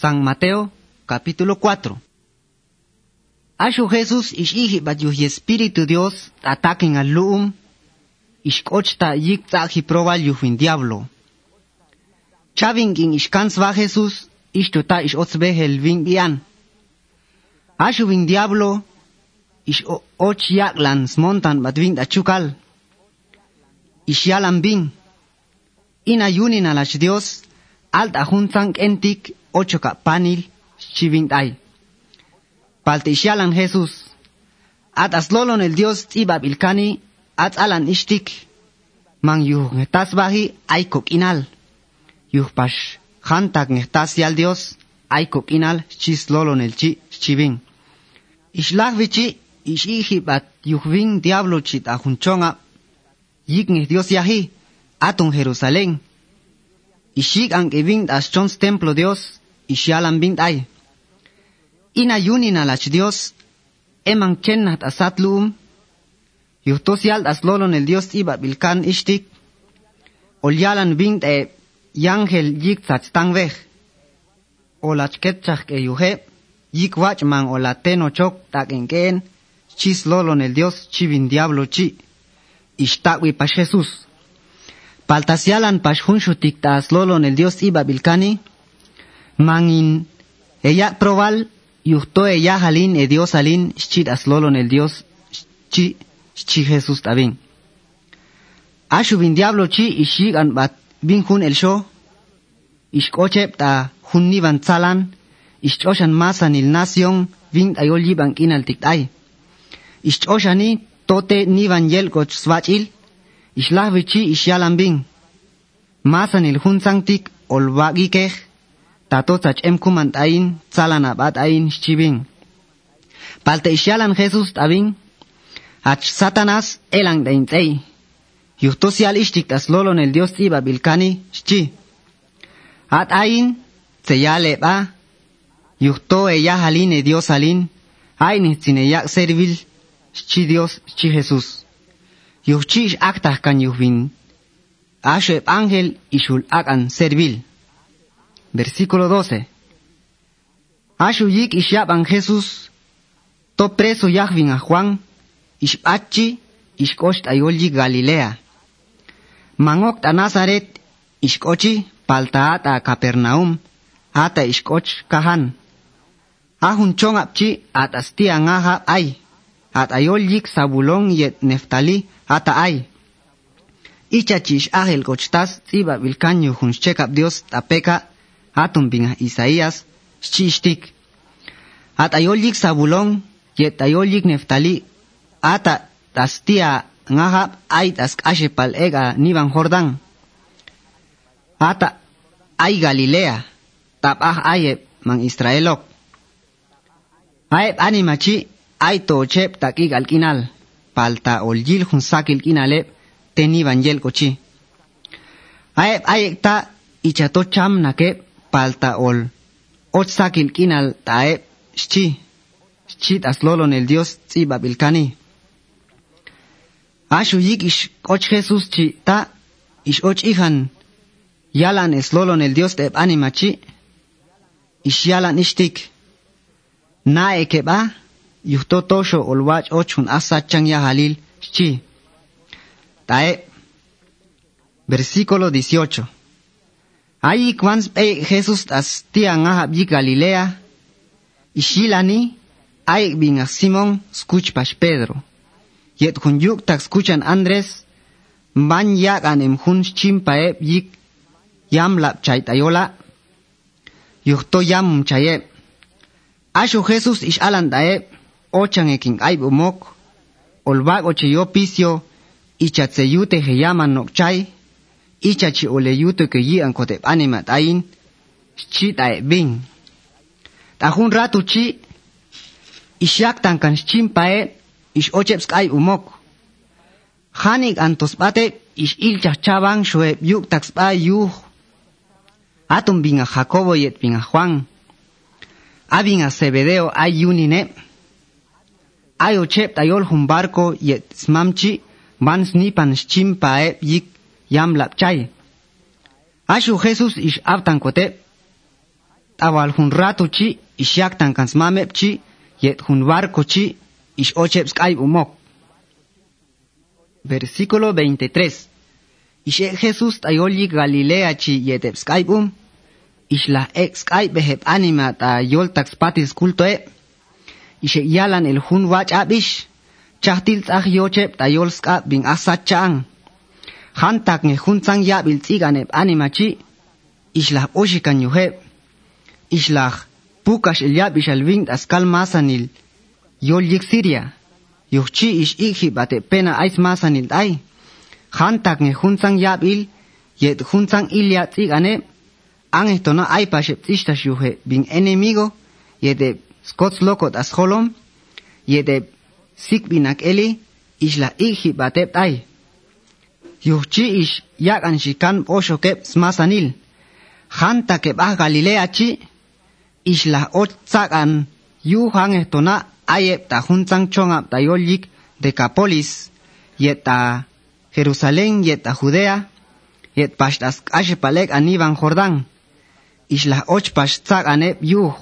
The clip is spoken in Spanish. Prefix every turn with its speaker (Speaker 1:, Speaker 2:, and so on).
Speaker 1: San Mateo, capítulo 4. Ashu Jesús ish ihi bat yuh Espíritu Dios ataquen al luum, ish kochta yik tzahi probal yuhin diablo. Chaving in ish kansva Jesús, ish tuta ish otzbehel ving bian. Ashu ving diablo, ish och yaklan smontan bat ving achukal. Ish yalan ving. Ina yunin alach Dios, alt ajuntan entik ocho panil chiving ay. Palte isyalan Jesús. At aslolon el Dios tibab ilkani, at alan ishtik. Man yuh ngetas bahi ay kok inal. Yuh pash hantak ngetas yal Dios ay kok inal chislolon el chi chiving. Islah vichi ish ihi bat yuh ving diablo chit ajunchonga. Yik Dios yahi atun Jerusalén. Ishik ang ibing as chons templo Dios, isyalan bing ay. Ina yunin alach Dios, eman kennat asat luum, yuhtos yalt as lolon el Dios iba bilkan ishtik, olyalan bing e yangel yik tzach tang vej, olach ketchach ke yuhe, yik wach man olateno chok tak enken, chis lolon el Dios chivin diablo chi, ishtakwi pa Jesus. Paltasialan pashhunshutik tas lolon el Dios iba bilkani, mangin ella probal yuhto ella halin e Dios halin shchit as lolon el Dios chi chi Jesús tabin. Ashu bin diablo chi ishig an bat bin hun el sho, ishkochep ta hun ni van tzalan, ishchoshan masan il nación vin ayol yiban kinal tiktay. Ishchoshani tote ni van yel koch swachil, ishlah vichi ishyalan bin. Masan il hun sangtik olwagi kej, tato tach em kumant ain, tzalan abat ain chibin. Palte ishyalan Jesus tabin, ach Satanas elang da intzei. Yuhto sial ishtik tas lolon el Dios tiba bilkani, shchi. At ain, tseyale ba, yuhto e Dios halin, ain yak servil, shchi Dios, shchi Jesus. Yuhchi ish aktah kan yuhvin, Asheb ángel ishul akan servil. Versículo 12. Ashu yik ishaban Jesús, to preso yahvin a Juan, ishpachi, ishkosht ayolji Galilea. Mangok ta Nazaret, ishkochi, paltaat a Capernaum, ata ishkoch kahan. Ahun chong apchi at astia ngaha ay, at ayoljik sabulong yet neftali ata ay. Ichachish ahel kochtas tiba bilkanyo hun chekap Dios tapeka atun binga Isaías shchishtik. At ayoljik sabulong yet ayoljik neftali ata tastia ngahap ay tas ashepal ega niban Jordan. Ata ay Galilea tap ah ayep mang Israelok. Ayep animachi ay tochep takik alkinal palta oljil hun sakil kinalep teni evangel kochi. Aep aek ta ichato cham nake palta ol. Och sakil kinal taep shchi. Shchi taslolon el Dios tziba bilkani. Ashu yik ish och Jesus chi ta ish och ihan yalan eslolon el Dios tep anima chi. Ish yalan ishtik. Na ekeba yuhto tosho olwach ochun asachang ya halil shchi. Tae. Versículo 18. Ahí cuans e Jesús astia ngahab yi Galilea. Ishilani. Ay bin a Simón skuch pas Pedro. Yet kun yuk tak skuchan Andres. Ban yak anem hun chimpae yik. Yam lap chaitayola. Yukto yam chaye. Asho Jesús ish alan dae. ochan ekin aibu mok, olbago che yo pisio, icha tse yute he yaman nok ke yi ankotep anima tayin, chi tae bin. Ta hun ratu chi, ishyak tankan shchim pae, ish ochepsk aibu mok. Hanik antos ish ilcha chabang shue yuk taks pae yuh, Atum binga Jacobo yet binga Juan. Abinga Cebedeo ayunine. Ayunine. Yunine. Ay ochep tayol hun barco yet smamchi, man snipan chimpae yik yam lapchay. Ashu Jesus ish avtan kote. awal hun rato chi isyaktan kans mamep chi yet hun barco chi ish ochep skype umok. Versículo 23. Ishe Jesús tayoli Galilea chi yetep skype um. Ish la ex skype behep anima ta yol tax patis culto e. ishe iyalan el jun wachabish chahtil tzaj yochep tayolska bin asachang hantak ne juntzan ya bil tziganep animachi ishlaj oshikan yuhep ishlaj pukash el yab ishal wing askal masanil. Yol yik siria. Yuchchi ish ikhib ate pena ais masanil ay hantak ne juntzan yab il yet juntzan ilya tziganep an esto no hay pashep tzishtash yuhe bin enemigo yete skots lokot askolom, yede sikbinak eli, isla ikhi batep tai. Yuhchi ish yak shikan posho kep smasanil, hanta kep ah galilea chi, isla otzakan yuhang estona ayep ta hunzang chongap ta yolik de kapolis, yeta Jerusalén yeta Judea, yet pashtas ashepalek aniban Jordán, isla ochpash tzak anep yuh,